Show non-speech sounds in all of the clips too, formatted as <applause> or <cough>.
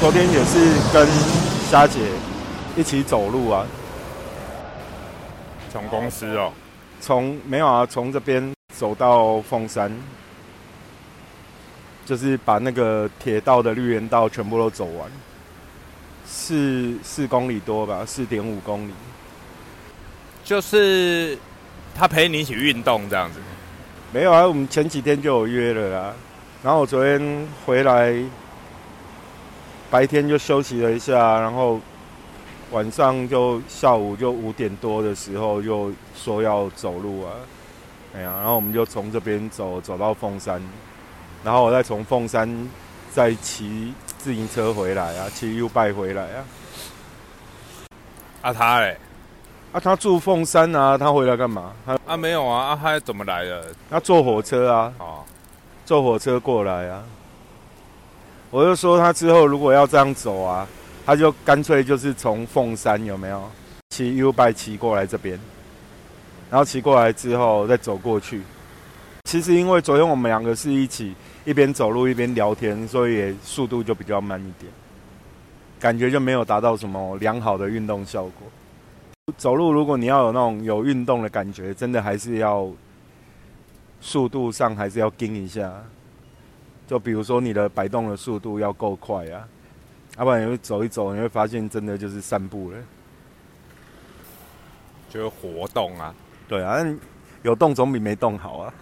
昨天也是跟虾姐一起走路啊，从公司哦，从没有啊，从这边走到凤山，就是把那个铁道的绿园道全部都走完，四四公里多吧，四点五公里。就是他陪你一起运动这样子。没有啊，我们前几天就有约了啦。然后我昨天回来，白天就休息了一下，然后晚上就下午就五点多的时候又说要走路啊。哎呀，然后我们就从这边走走到凤山，然后我再从凤山再骑自行车回来啊，骑 U 拜回来啊。啊他嘞？啊他住凤山啊，他回来干嘛？他啊没有啊，啊他怎么来的？他坐火车啊。哦，坐火车过来啊！我就说他之后如果要这样走啊，他就干脆就是从凤山有没有骑 U 拜骑过来这边，然后骑过来之后再走过去。其实因为昨天我们两个是一起一边走路一边聊天，所以也速度就比较慢一点，感觉就没有达到什么良好的运动效果。走路如果你要有那种有运动的感觉，真的还是要。速度上还是要跟一下，就比如说你的摆动的速度要够快啊，要不然你会走一走，你会发现真的就是散步了，就是活动啊，对啊，有动总比没动好啊。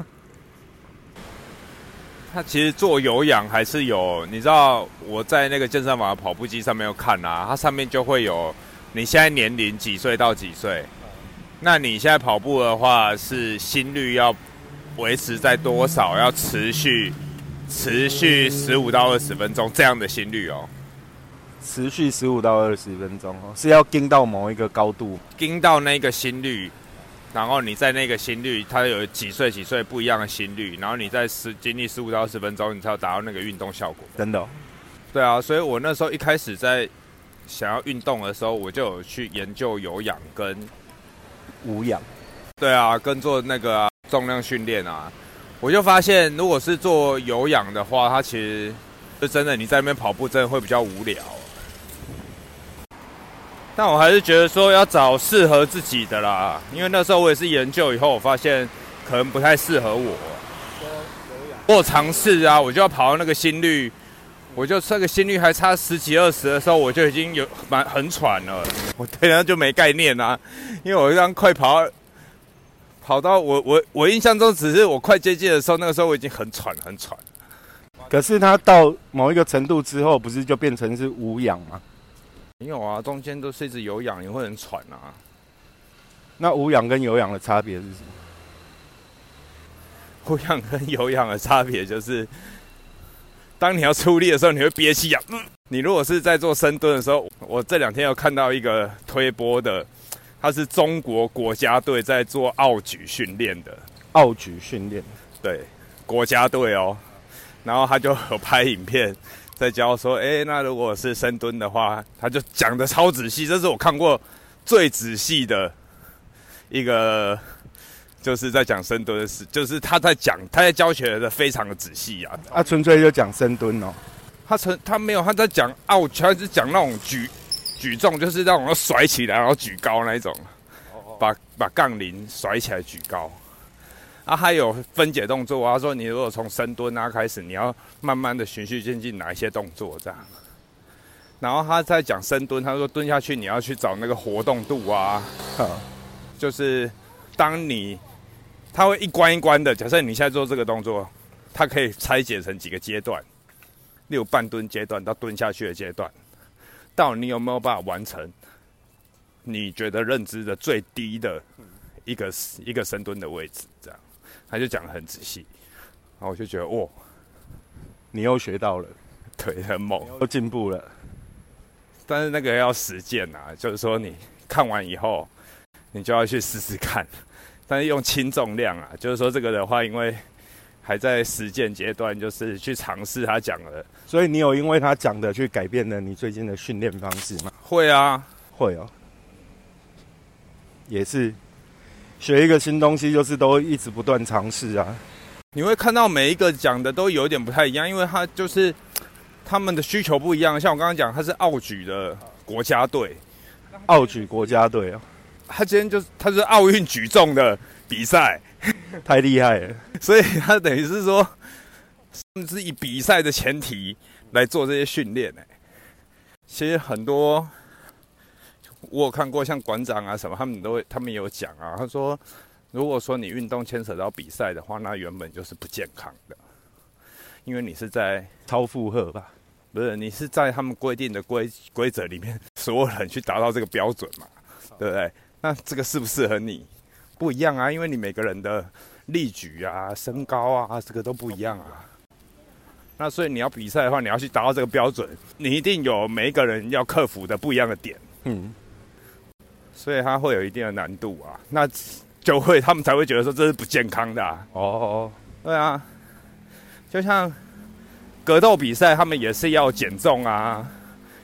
他其实做有氧还是有，你知道我在那个健身房的跑步机上面有看啊，它上面就会有你现在年龄几岁到几岁，那你现在跑步的话是心率要。维持在多少？要持续持续十五到二十分钟这样的心率哦。持续十五到二十分钟哦，是要盯到某一个高度，盯到那个心率，然后你在那个心率，它有几岁几岁不一样的心率，然后你在十经历十五到二十分钟，你才要达到那个运动效果。真的？对啊，所以我那时候一开始在想要运动的时候，我就有去研究有氧跟无氧。对啊，跟做那个。重量训练啊，我就发现，如果是做有氧的话，它其实是真的，你在那边跑步真的会比较无聊。但我还是觉得说要找适合自己的啦，因为那时候我也是研究以后，我发现可能不太适合我。我尝试啊，我就要跑到那个心率，我就这个心率还差十几二十的时候，我就已经有蛮很喘了。我对那就没概念啊，因为我这样快跑。跑到我我我印象中，只是我快接近的时候，那个时候我已经很喘很喘。可是它到某一个程度之后，不是就变成是无氧吗？没有啊，中间都是一直有氧，也会很喘啊。那无氧跟有氧的差别是什么？无氧跟有氧的差别就是，当你要出力的时候，你会憋气啊。你如果是在做深蹲的时候，我这两天有看到一个推波的。他是中国国家队在做奥举训练的，奥举训练，对，国家队哦。然后他就有拍影片在教说，哎，那如果是深蹲的话，他就讲的超仔细，这是我看过最仔细的一个，就是在讲深蹲的事，就是他在讲，他在教学的非常的仔细啊。他纯粹就讲深蹲哦，他纯他没有他在讲奥，他是讲那种举。举重就是让我甩起来，然后举高那一种，把把杠铃甩起来举高。啊，还有分解动作啊，说你如果从深蹲啊开始，你要慢慢的循序渐进哪一些动作这样。然后他在讲深蹲，他说蹲下去你要去找那个活动度啊，就是当你他会一关一关的，假设你现在做这个动作，它可以拆解成几个阶段，例如半蹲阶段到蹲下去的阶段。到你有没有办法完成？你觉得认知的最低的一个一个深蹲的位置，这样，他就讲的很仔细，然后我就觉得，哇，你又学到了，腿，很猛，又进步了。但是那个要实践啊，就是说你看完以后，你就要去试试看，但是用轻重量啊，就是说这个的话，因为。还在实践阶段，就是去尝试他讲的。所以你有因为他讲的去改变了你最近的训练方式吗？会啊，会哦。也是学一个新东西，就是都一直不断尝试啊。你会看到每一个讲的都有点不太一样，因为他就是他们的需求不一样。像我刚刚讲，他是奥举的国家队，奥举国家队啊，他今天就是他是奥运举重的比赛，<laughs> 太厉害了。所以他等于是说，甚至以比赛的前提来做这些训练呢。其实很多我有看过，像馆长啊什么，他们都会，他们有讲啊。他说，如果说你运动牵扯到比赛的话，那原本就是不健康的，因为你是在超负荷吧？不是，你是在他们规定的规规则里面，所有人去达到这个标准嘛？对不对？那这个适不适合你？不一样啊，因为你每个人的力举啊、身高啊，这个都不一样啊。那所以你要比赛的话，你要去达到这个标准，你一定有每一个人要克服的不一样的点。嗯，所以它会有一定的难度啊。那就会他们才会觉得说这是不健康的。哦，对啊，就像格斗比赛，他们也是要减重啊，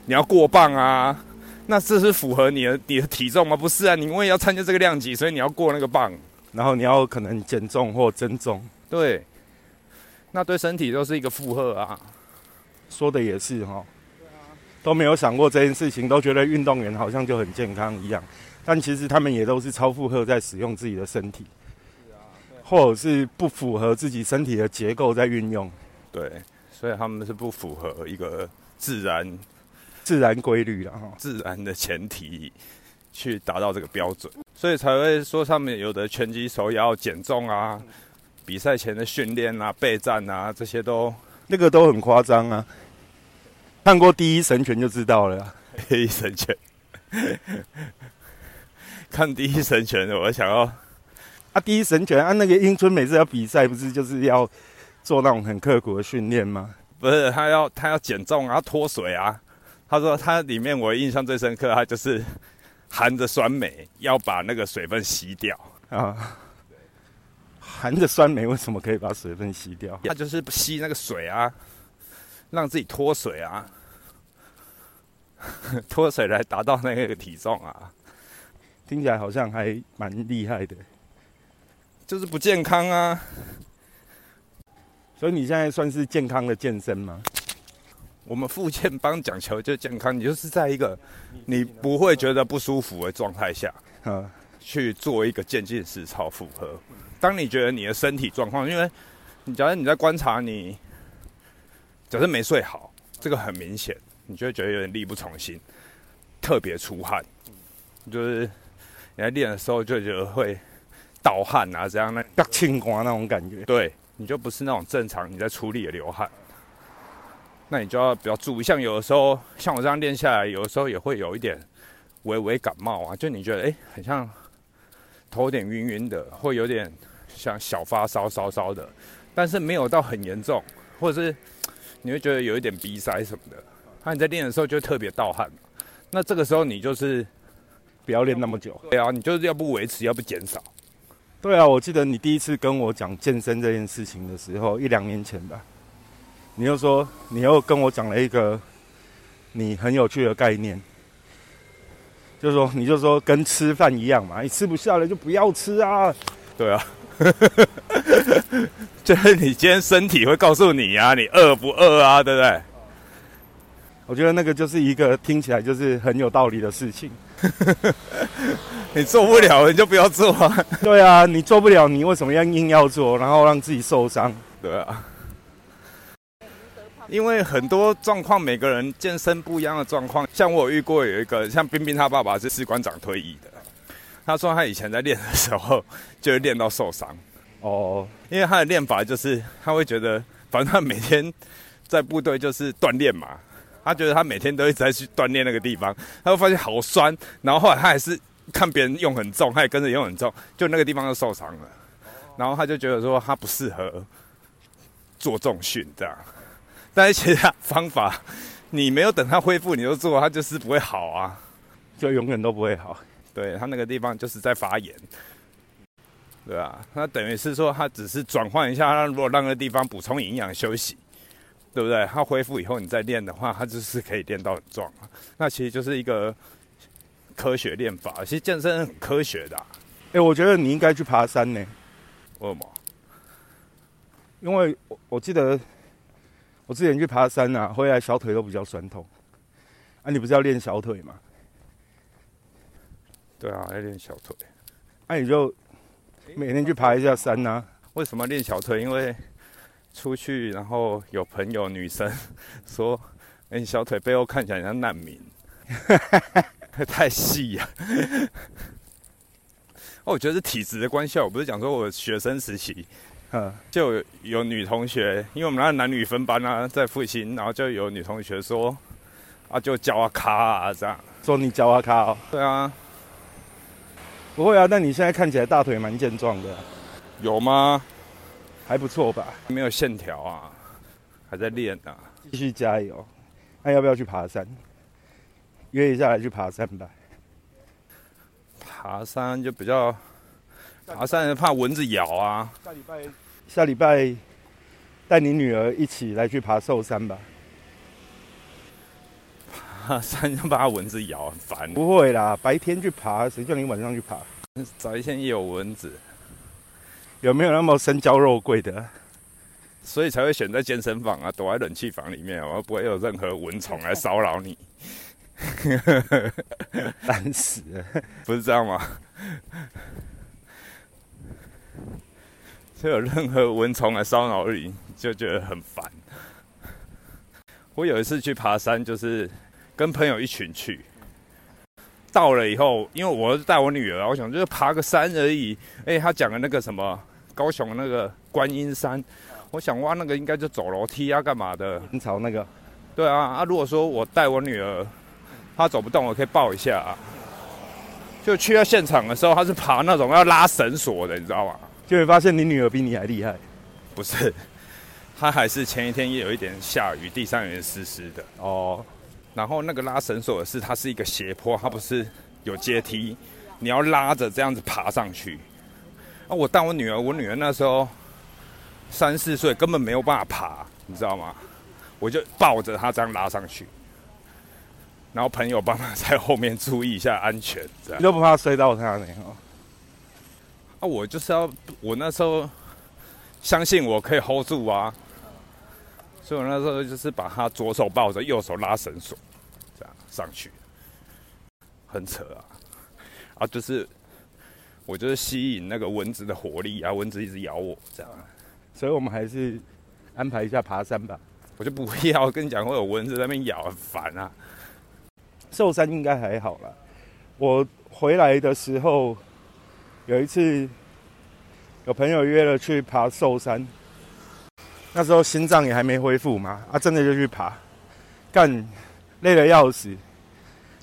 你要过磅啊。那这是符合你的你的体重吗？不是啊，你因为要参加这个量级，所以你要过那个磅，然后你要可能减重或增重。对。那对身体都是一个负荷啊，说的也是哈，都没有想过这件事情，都觉得运动员好像就很健康一样，但其实他们也都是超负荷在使用自己的身体，或者是不符合自己身体的结构在运用，对，所以他们是不符合一个自然自然规律了哈，自然的前提去达到这个标准，所以才会说上面有的拳击手要减重啊。比赛前的训练啊、备战啊，这些都那个都很夸张啊。看过《第一神拳》就知道了，<laughs>《第一神拳》看《第一神拳》，我想要啊，《第一神拳》啊，那个英春每次要比赛，不是就是要做那种很刻苦的训练吗？不是，他要他要减重啊，脱水啊。他说他里面我印象最深刻，他就是 <laughs> 含着酸梅要把那个水分吸掉啊。含着酸梅为什么可以把水分吸掉？他就是吸那个水啊，让自己脱水啊，<laughs> 脱水来达到那个体重啊。听起来好像还蛮厉害的，就是不健康啊。所以你现在算是健康的健身吗？我们复健帮讲求就健康，你就是在一个你不会觉得不舒服的状态下，啊，去做一个渐进式超负荷。当你觉得你的身体状况，因为你假如你在观察你，假设没睡好，这个很明显，你就会觉得有点力不从心，特别出汗，就是你在练的时候就觉得会盗汗啊，这样那要清光那种感觉，对，你就不是那种正常你在出力的流汗，那你就要比较注意。像有的时候，像我这样练下来，有的时候也会有一点微微感冒啊，就你觉得哎，很像头有点晕晕的，会有点。像小发烧烧烧的，但是没有到很严重，或者是你会觉得有一点鼻塞什么的，那你在练的时候就特别盗汗，那这个时候你就是不要练那么久。对啊，你就是要不维持，要不减少。对啊，我记得你第一次跟我讲健身这件事情的时候，一两年前吧，你又说你又跟我讲了一个你很有趣的概念，就是说你就说跟吃饭一样嘛，你吃不下了就不要吃啊。对啊。<laughs> 就是你今天身体会告诉你啊，你饿不饿啊？对不对？我觉得那个就是一个听起来就是很有道理的事情。<laughs> 你做不了，你就不要做啊。对啊，你做不了，你为什么要硬要做，然后让自己受伤？对啊。因为很多状况，每个人健身不一样的状况。像我遇过有一个，像冰冰他爸爸是士官长退役的。他说他以前在练的时候，就会练到受伤。哦，因为他的练法就是他会觉得，反正他每天在部队就是锻炼嘛，他觉得他每天都一直在去锻炼那个地方，他会发现好酸，然后后来他还是看别人用很重，他也跟着用很重，就那个地方就受伤了，然后他就觉得说他不适合做重训这样，但是其他方法你没有等它恢复你就做，它就是不会好啊，就永远都不会好。对它那个地方就是在发炎，对啊？那等于是说，它只是转换一下，让如果让那个地方补充营养休息，对不对？它恢复以后你再练的话，它就是可以练到很壮啊。那其实就是一个科学练法，其实健身很科学的。哎，我觉得你应该去爬山呢。为什么？因为我我记得我之前去爬山啊，回来小腿都比较酸痛。啊，你不是要练小腿吗？对啊，要练小腿。那你就每天去爬一下山呐。为什么练小腿？因为出去然后有朋友女生 <laughs> 说：“哎，小腿背后看起来像难民。<laughs> ”太细呀！<laughs> 哦，我觉得是体质的关系。我不是讲说我学生时期，嗯，就有女同学，因为我们那男女分班啊，在复兴，然后就有女同学说：“啊，就教啊卡啊这样。”说你教啊卡哦？对啊。不会啊，那你现在看起来大腿蛮健壮的，有吗？还不错吧？没有线条啊，还在练呢，继续加油。那要不要去爬山？约一下来去爬山吧。爬山就比较，爬山怕蚊子咬啊。下礼拜，下礼拜带你女儿一起来去爬寿山吧。爬山就怕蚊子咬，很烦。不会啦，白天去爬，谁叫你晚上去爬？早一天也有蚊子，有没有那么生娇肉贵的？所以才会选在健身房啊，躲在冷气房里面，我不会有任何蚊虫来骚扰你。<laughs> 烦死了，<laughs> 不是这样吗？就有任何蚊虫来骚扰你，就觉得很烦。我有一次去爬山，就是。跟朋友一群去，到了以后，因为我带我女儿，我想就是爬个山而已。哎，他讲的那个什么高雄那个观音山，我想哇，那个应该就走楼梯啊，干嘛的？很潮那个。对啊，啊，如果说我带我女儿，她走不动，我可以抱一下。啊。就去到现场的时候，他是爬那种要拉绳索的，你知道吗？就会发现你女儿比你还厉害。不是，她还是前一天也有一点下雨，地上有点湿湿的。哦。然后那个拉绳索的是，它是一个斜坡，它不是有阶梯，你要拉着这样子爬上去。啊，我带我女儿，我女儿那时候三四岁，根本没有办法爬，你知道吗？我就抱着她这样拉上去，然后朋友帮忙在后面注意一下安全，这样。你都不怕摔到她呢？啊，我就是要，我那时候相信我可以 hold 住啊。所以我那时候就是把他左手抱着，右手拉绳索，这样上去，很扯啊！啊，就是我就是吸引那个蚊子的活力啊，蚊子一直咬我这样。所以我们还是安排一下爬山吧。我就不要跟你讲会有蚊子在那边咬，很烦啊。寿山应该还好啦。我回来的时候有一次有朋友约了去爬寿山。那时候心脏也还没恢复嘛，啊，真的就去爬，干，累得要死，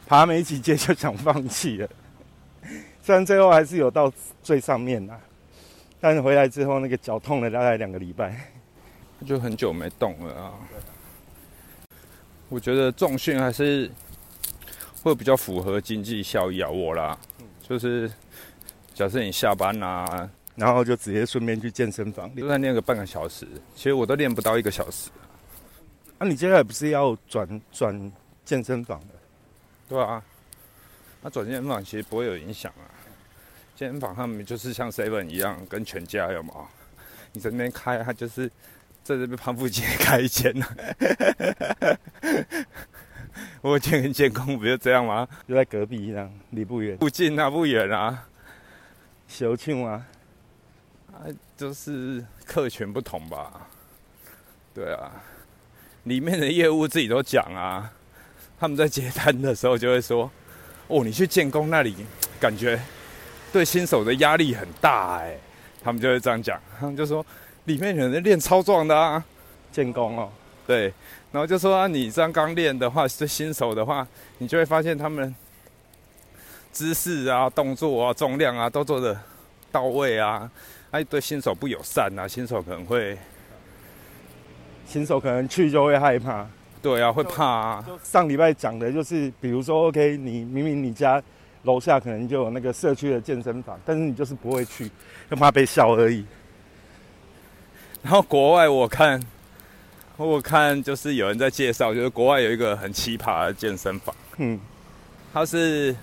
爬没几阶就想放弃了。<laughs> 虽然最后还是有到最上面啦，但是回来之后那个脚痛了大概两个礼拜，就很久没动了啊。我觉得重训还是会比较符合经济效益啊，我啦，就是假设你下班啊。然后就直接顺便去健身房，就在练个半个小时，其实我都练不到一个小时。那你接下来不是要转转健身房的？对啊，那转健身房其实不会有影响啊。健身房他们就是像 Seven 一样，跟全家有吗？你在那边开，他就是在这边胖富街开一间呢。<laughs> 我见跟监工不就这样吗？就在隔壁一样，离不远。不近啊，不远啊。小庆啊。啊，就是客群不同吧？对啊，里面的业务自己都讲啊，他们在接单的时候就会说：“哦，你去建工那里，感觉对新手的压力很大哎。”他们就会这样讲，他们就说里面有人练超壮的啊，建工哦，对，然后就说啊，你这样刚练的话，是新手的话，你就会发现他们姿势啊、动作啊、重量啊都做的到位啊。哎，对新手不友善啊，新手可能会，新手可能去就会害怕，对啊，会怕啊。上礼拜讲的就是，比如说，OK，你明明你家楼下可能就有那个社区的健身房，但是你就是不会去，就怕被笑而已。然后国外我看，我看就是有人在介绍，就是国外有一个很奇葩的健身房，嗯，它是，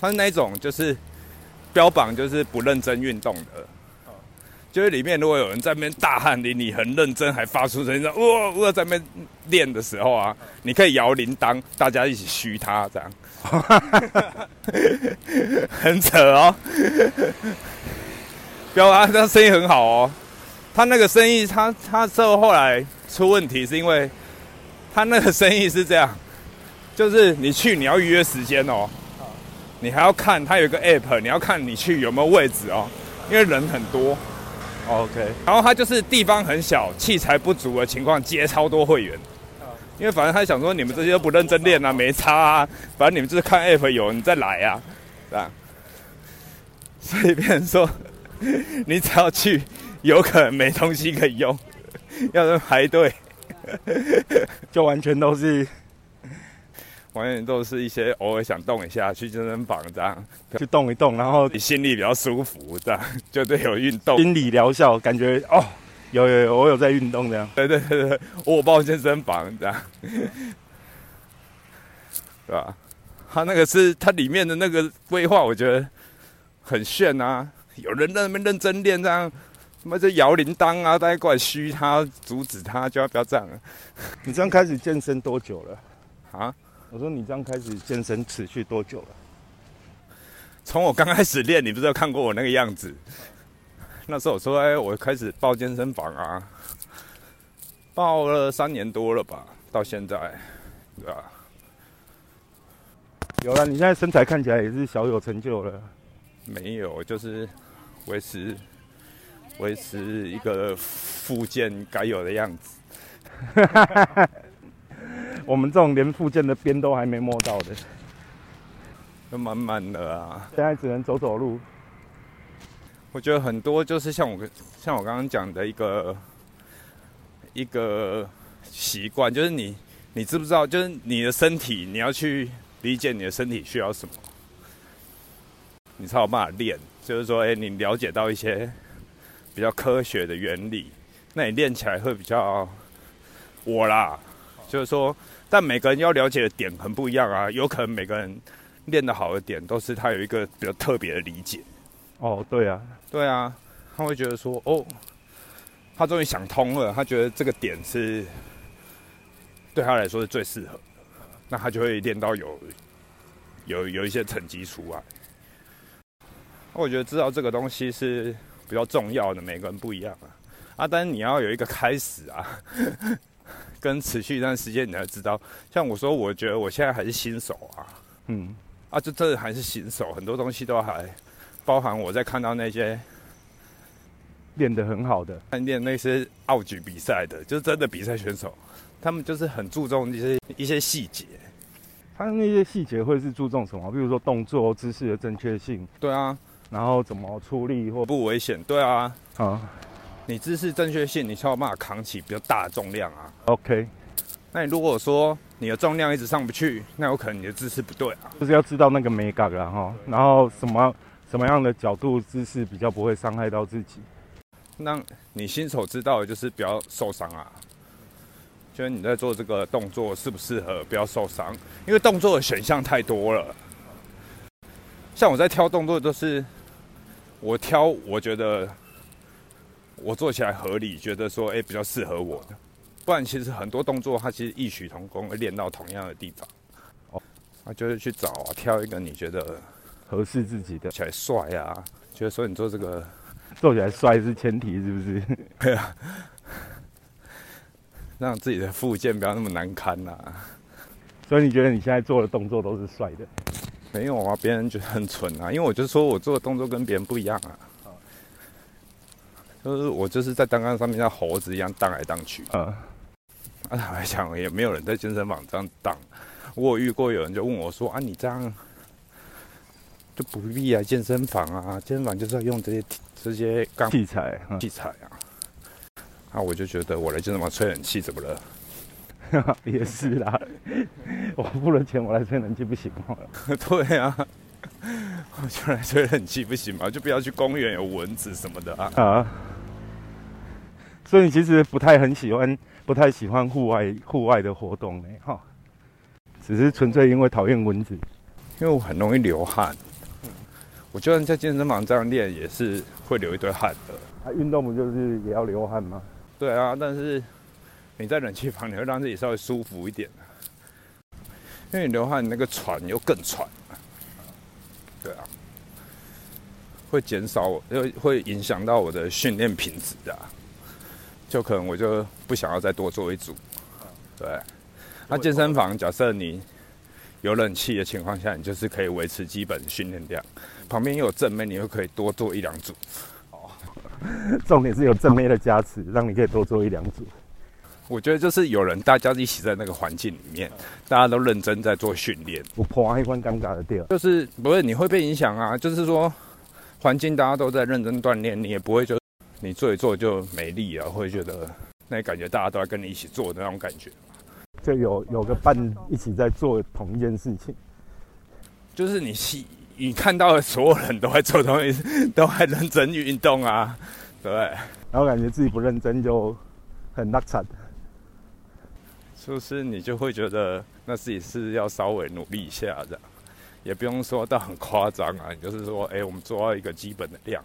他是那种就是标榜就是不认真运动的。就是里面如果有人在那边大汗淋漓、很认真，还发出声音“哇哇”在那边练的时候啊，你可以摇铃铛，大家一起嘘他，这样，很扯哦。不要啊，他生意很好哦。他那个生意，他他之后后来出问题，是因为他那个生意是这样，就是你去你要预约时间哦，你还要看他有一个 app，你要看你去有没有位置哦，因为人很多。OK，然后他就是地方很小，器材不足的情况接超多会员，因为反正他想说你们这些都不认真练啊，没差啊，反正你们就是看 app 有你再来啊，这样，所以变成说你只要去，有可能没东西可以用，要人排队，就完全都是完全都是一些偶尔想动一下去健身房这样，去动一动，然后你心里比较舒服这样，就对有运动。心理疗效，感觉哦，有有有，我有在运动这样。对对对对，我报健身房这样，对吧？他那个是它里面的那个规划，我觉得很炫啊！有人在那边认真练，这样什么这摇铃铛啊，大家过来嘘他，阻止他，就要不要这样你这样开始健身多久了？啊？我说你这样开始健身持续多久了？从我刚开始练，你不是有看过我那个样子？<laughs> 那时候我说，哎，我开始报健身房啊，报了三年多了吧，到现在，对吧？有了，你现在身材看起来也是小有成就了。没有，就是维持维持一个附件该有的样子。<laughs> 我们这种连附件的边都还没摸到的，都满满的啊，现在只能走走路。我觉得很多就是像我像我刚刚讲的一个一个习惯，就是你你知不知道，就是你的身体你要去理解你的身体需要什么，你才有办法练。就是说，哎、你了解到一些比较科学的原理，那你练起来会比较我啦。就是说，但每个人要了解的点很不一样啊，有可能每个人练得好的点都是他有一个比较特别的理解。哦，对啊，对啊，他会觉得说，哦，他终于想通了，他觉得这个点是对他来说是最适合，那他就会练到有有有一些成绩出来。我觉得知道这个东西是比较重要的，每个人不一样啊。啊，但是你要有一个开始啊，跟持续一段时间，你才知道。像我说，我觉得我现在还是新手啊，嗯，啊，就真的还是新手，很多东西都还包含我在看到那些练得很好的。看练那些奥举比赛的，就是真的比赛选手，他们就是很注重一些一些细节。他那些细节会是注重什么？比如说动作姿势的正确性，对啊，然后怎么出力或不危险。对啊，啊你姿势正确性，你才有办法扛起比较大的重量啊。，OK，那你如果说你的重量一直上不去，那有可能你的姿势不对啊。就是要知道那个美感了哈，然后什么什么样的角度姿势比较不会伤害到自己。那你新手知道的就是不要受伤啊，就是你在做这个动作适不适合，不要受伤，因为动作的选项太多了。像我在挑动作都是我挑我觉得我做起来合理，觉得说哎、比较适合我的，不然其实很多动作它其实异曲同工，会练到同样的地方。哦，啊，就是去找啊，挑一个你觉得合适自己的，起来帅啊，觉得说你做这个 <laughs> 做起来帅是前提，是不是？对啊，让自己的附件不要那么难堪呐、所以你觉得你现在做的动作都是帅的？没有啊，别人觉得很蠢啊，因为我就说我做的动作跟别人不一样啊。就是我就是在单杠上面像猴子一样荡来荡去。嗯，啊，坦白讲，也没有人在健身房这样荡。我有遇过有人就问我说：“啊，你这样就不必啊，健身房啊，健身房就是要用这些这些杠器材，嗯器材啊。”啊，我就觉得我来健身房吹冷气怎么了？<laughs> 也是啦。我付了钱，我来吹冷气不行吗？<laughs> 对啊，<laughs> 我就来吹冷气不行吗？就不要去公园有蚊子什么的啊。啊，所以你其实不太很喜欢，不太喜欢户外户外的活动呢，哈。只是纯粹因为讨厌蚊子。因为我很容易流汗，我就算在健身房这样练，也是会流一堆汗的。啊，运动不就是也要流汗吗？对啊，但是你在冷气房，你会让自己稍微舒服一点，因为你流汗，你那个喘又更喘。对啊，会减少，会会影响到我的训练品质啊。就可能我就不想要再多做一组。对，那健身房假设你有冷气的情况下，你就是可以维持基本训练量。旁边又有正妹，你又可以多做一两组。哦，<laughs> 重点是有正妹的加持，让你可以多做一两组。我觉得就是有人大家一起在那个环境里面，大家都认真在做训练。我破一关尴尬的掉，就是不是你会被影响啊？就是说环境大家都在认真锻炼，你也不会就你做一做就没力了，会觉得那感觉大家都在跟你一起做的那种感觉。就有有个伴一起在做同一件事情，就是你细。你看到的所有人都在做东西，<laughs> 都在认真运动啊，对然后感觉自己不认真就很拉惨，就是？你就会觉得那自己是要稍微努力一下的，也不用说到很夸张啊。你就是说，哎，我们做到一个基本的量，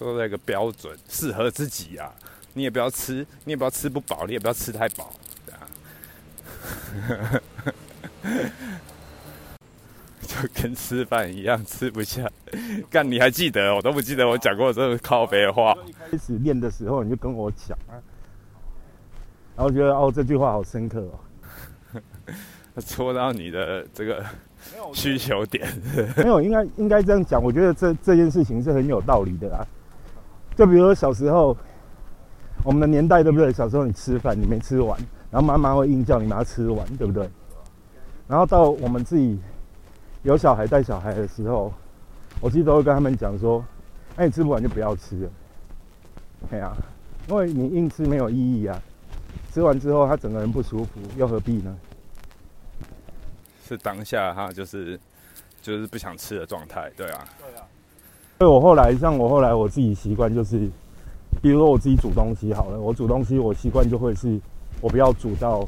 做到一个标准，适合自己啊。你也不要吃，你也不要吃不饱，你也不要吃太饱，这样。<laughs> 就跟吃饭一样，吃不下。干，你还记得？我都不记得我讲过这个靠背的话。一开始练的时候你就跟我讲啊，然后觉得哦这句话好深刻哦，戳到你的这个需求点。没有，应该应该这样讲。我觉得这这件事情是很有道理的啦。就比如说小时候，我们的年代对不对？小时候你吃饭你没吃完，然后妈妈会硬叫你把它吃完，对不对？然后到我们自己。有小孩带小孩的时候，我其实都会跟他们讲说：“哎，你吃不完就不要吃了。”对啊，因为你硬吃没有意义啊。吃完之后他整个人不舒服，又何必呢？是当下哈，就是就是不想吃的状态，对啊。对啊。所以我后来像我后来我自己习惯就是，比如说我自己煮东西好了，我煮东西我习惯就会是，我不要煮到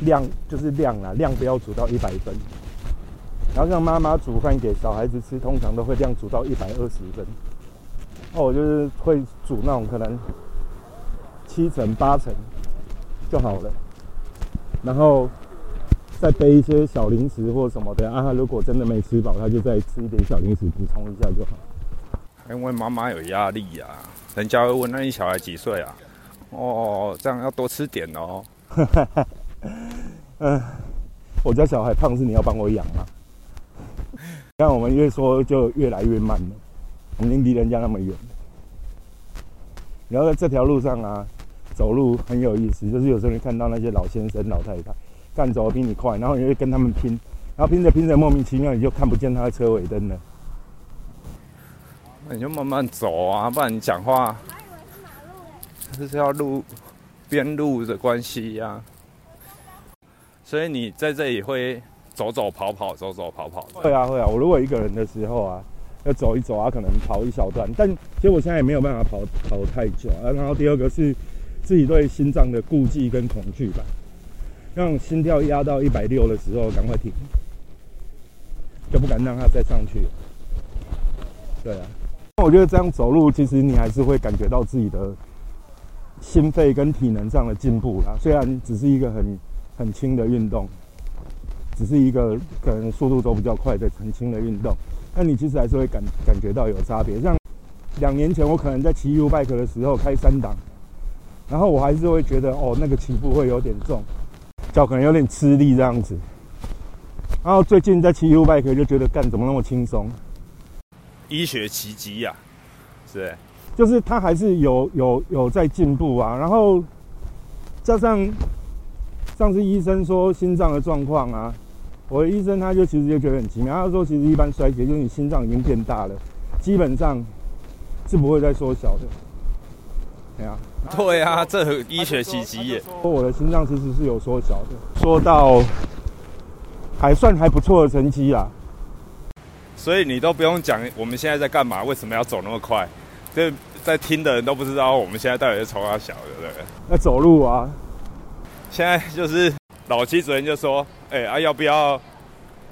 量就是量啊，量不要煮到一百分。然后像妈妈煮饭给小孩子吃，通常都会量煮到一百二十分。哦，我就是会煮那种可能七成八成就好了，然后再备一些小零食或什么的啊。他如果真的没吃饱，他就再吃一点小零食补充一下就好。因为妈妈有压力呀，人家会问：那你小孩几岁啊？哦，这样要多吃点哦。嗯，<laughs> 我家小孩胖是你要帮我养啊？看我们越说就越来越慢了，我们已经离人家那么远。然后在这条路上啊，走路很有意思，就是有时候你看到那些老先生、老太太，干走比你快，然后你就跟他们拼，然后拼着拼着莫名其妙你就看不见他的车尾灯了。那你就慢慢走啊，不然你讲话，这是要路边路的关系呀。所以你在这里会。走走跑跑，走走跑跑。会啊会啊，我如果一个人的时候啊，要走一走啊，可能跑一小段。但其实我现在也没有办法跑跑太久啊。然后第二个是自己对心脏的顾忌跟恐惧吧，让心跳压到一百六的时候赶快停，就不敢让它再上去。对啊，那我觉得这样走路，其实你还是会感觉到自己的心肺跟体能上的进步啦。虽然只是一个很很轻的运动。只是一个可能速度都比较快的很轻的运动，那你其实还是会感感觉到有差别。像两年前我可能在骑 U bike 的时候开三档，然后我还是会觉得哦那个起步会有点重，脚可能有点吃力这样子。然后最近在骑 U bike 就觉得干怎么那么轻松？医学奇迹呀，是，就是它还是有有有在进步啊。然后加上上次医生说心脏的状况啊。我的医生他就其实就觉得很奇妙，他说其实一般衰竭就是你心脏已经变大了，基本上是不会再缩小的。对啊，<laughs> 对啊，这医学奇迹耶！说我的心脏其实是有缩小的，说到还算还不错的成绩啦。所以你都不用讲我们现在在干嘛，为什么要走那么快？这在听的人都不知道我们现在到底是从哪小，对不对？那走路啊。现在就是老七主任就说。哎啊，要不要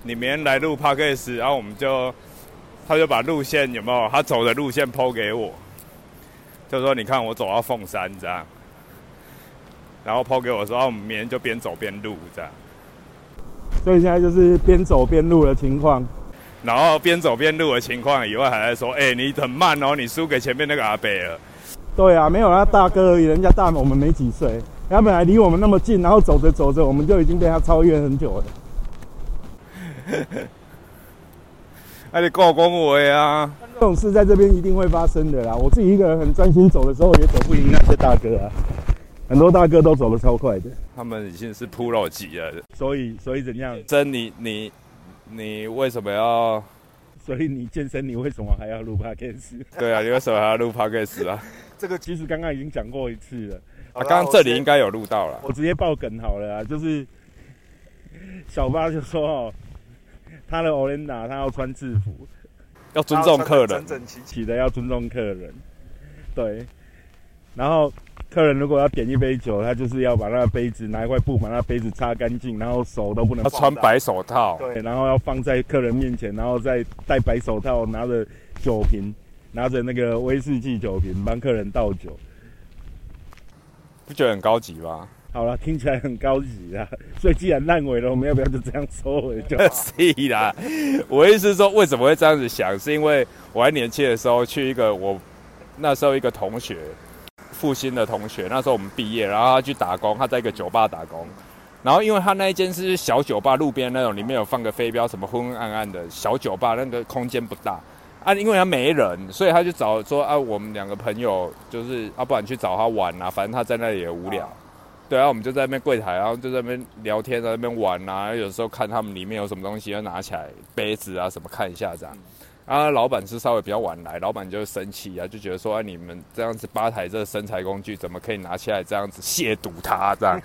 你明天来录 podcast，然后我们就他就把路线有没有他走的路线抛给我，就说你看我走到凤山这样，然后抛给我说，我们明天就边走边录这样。所以现在就是边走边录的情况。然后边走边录的情况以外，还在说：“哎，你很慢哦，你输给前面那个阿伯了。”对啊，没有他大哥而已，人家大我们没几岁，他本来离我们那么近，然后走着走着，我们就已经被他超越很久了。<laughs> 那你告恭维啊！这种事在这边一定会发生的啦。我自己一个人很专心走的时候，也走不赢那些大哥啊。很多大哥都走得超快的，他们已经是 pro 级了。所以，所以怎样？真你你。你为什么要？所以你健身，你为什么还要录 podcast？对啊，你为什么还要录 podcast 啊？<laughs> 这个其实刚刚已经讲过一次了。啊，刚刚这里应该有录到了。我直接爆梗好了啊，就是小八就说哦，他的 Olinda 他要穿制服，要尊重客人，整整齐齐的要尊重客人。对，然后。客人如果要点一杯酒，他就是要把那个杯子拿一块布把那杯子擦干净，然后手都不能。他穿白手套。对，然后要放在客人面前，然后再戴白手套，拿着酒瓶，拿着那个威士忌酒瓶帮客人倒酒，不觉得很高级吗？好了，听起来很高级啊。<laughs> 所以既然烂尾了，我们要不要就这样收尾？就 <laughs> 是啦。我意思是说，为什么会这样子想？是因为我还年轻的时候去一个我那时候一个同学。复兴的同学，那时候我们毕业，然后他去打工，他在一个酒吧打工，然后因为他那一间是小酒吧，路边那种，里面有放个飞镖，什么昏昏暗暗的小酒吧，那个空间不大啊，因为他没人，所以他就找说啊，我们两个朋友就是啊，不然去找他玩啊，反正他在那里也无聊，对啊，我们就在那边柜台，然后就在那边聊天，在那边玩啊，有时候看他们里面有什么东西，要拿起来杯子啊什么看一下这样。啊，老板是稍微比较晚来，老板就生气啊，就觉得说，啊，你们这样子吧台这身材工具，怎么可以拿起来这样子亵渎他这样，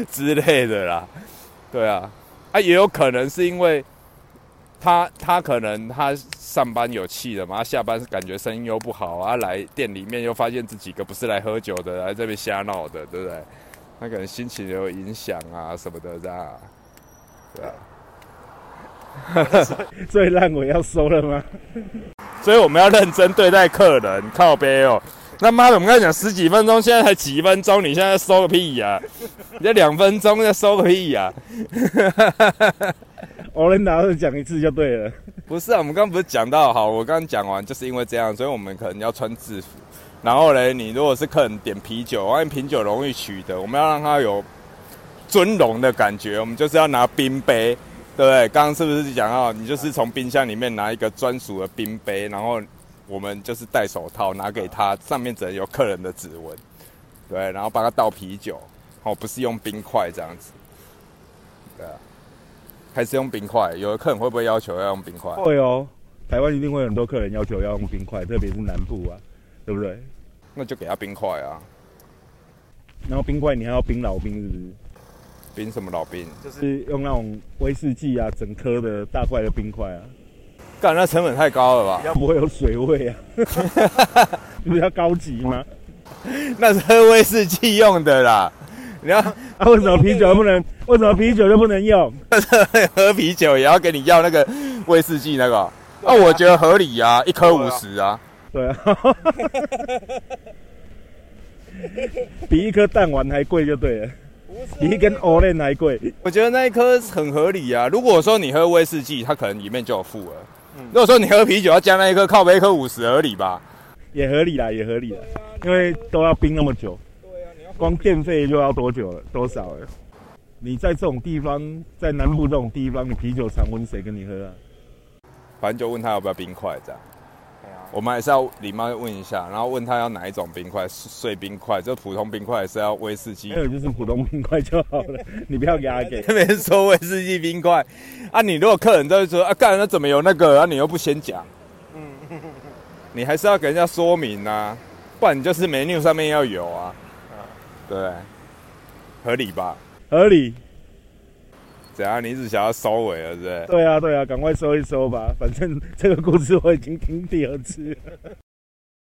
<laughs> 之类的啦，对啊，啊，也有可能是因为他他可能他上班有气了嘛，下班感觉声音又不好啊，来店里面又发现这几个不是来喝酒的，来这边瞎闹的，对不对？他可能心情有影响啊什么的这样，对啊。最烂尾要收了吗？所以我们要认真对待客人，靠背哦。那妈的，我们刚才讲十几分钟，现在才几分钟，你现在收个屁呀？你这两分钟再收个屁呀？我能拿着讲一次就对了。不是啊，我们刚刚不是讲到好，我刚刚讲完就是因为这样，所以我们可能要穿制服。然后嘞，你如果是客人点啤酒，因为啤酒容易取得，我们要让他有尊荣的感觉，我们就是要拿冰杯。对不对？刚刚是不是讲到你就是从冰箱里面拿一个专属的冰杯，然后我们就是戴手套拿给他，上面只能有客人的指纹，对，然后帮他倒啤酒，哦，不是用冰块这样子，对啊，还是用冰块？有的客人会不会要求要用冰块？会哦，台湾一定会很多客人要求要用冰块，特别是南部啊，对不对？那就给他冰块啊，然后冰块你还要冰老冰，是不是？冰什么老冰？就是用那种威士忌啊，整颗的大块的冰块啊。干，那成本太高了吧？要不会有水味啊？<laughs> <laughs> 比较高级吗？<laughs> 那是喝威士忌用的啦。你要为什么啤酒不能？为什么啤酒就不能用？<laughs> 喝啤酒也要给你要那个威士忌那个？那我觉得合理啊，一颗五十啊。对啊。<laughs> 比一颗弹丸还贵就对了。比一根欧链还贵，我觉得那一颗很合理啊。如果说你喝威士忌，它可能里面就有附了。如果说你喝啤酒要加那一颗，靠杯一颗五十合理吧？也合理啦，也合理啦。因为都要冰那么久，光电费就要多久了？多少了？你在这种地方，在南部这种地方，你啤酒常温谁跟你喝啊？反正就问他要不要冰块这样。我们还是要礼貌问一下，然后问他要哪一种冰块，碎冰块，就普通冰块，还是要威士忌？没有，就是普通冰块就好了。<laughs> 你不要给他给。没人说威士忌冰块啊！你如果客人都会说啊，干那怎么有那个？啊，你又不先讲，嗯，你还是要给人家说明啊，不然你就是 menu 上面要有啊，对，合理吧？合理。怎样？你是想要收尾了，是不是？对啊，对啊，赶快收一收吧。反正这个故事我已经听第二次了。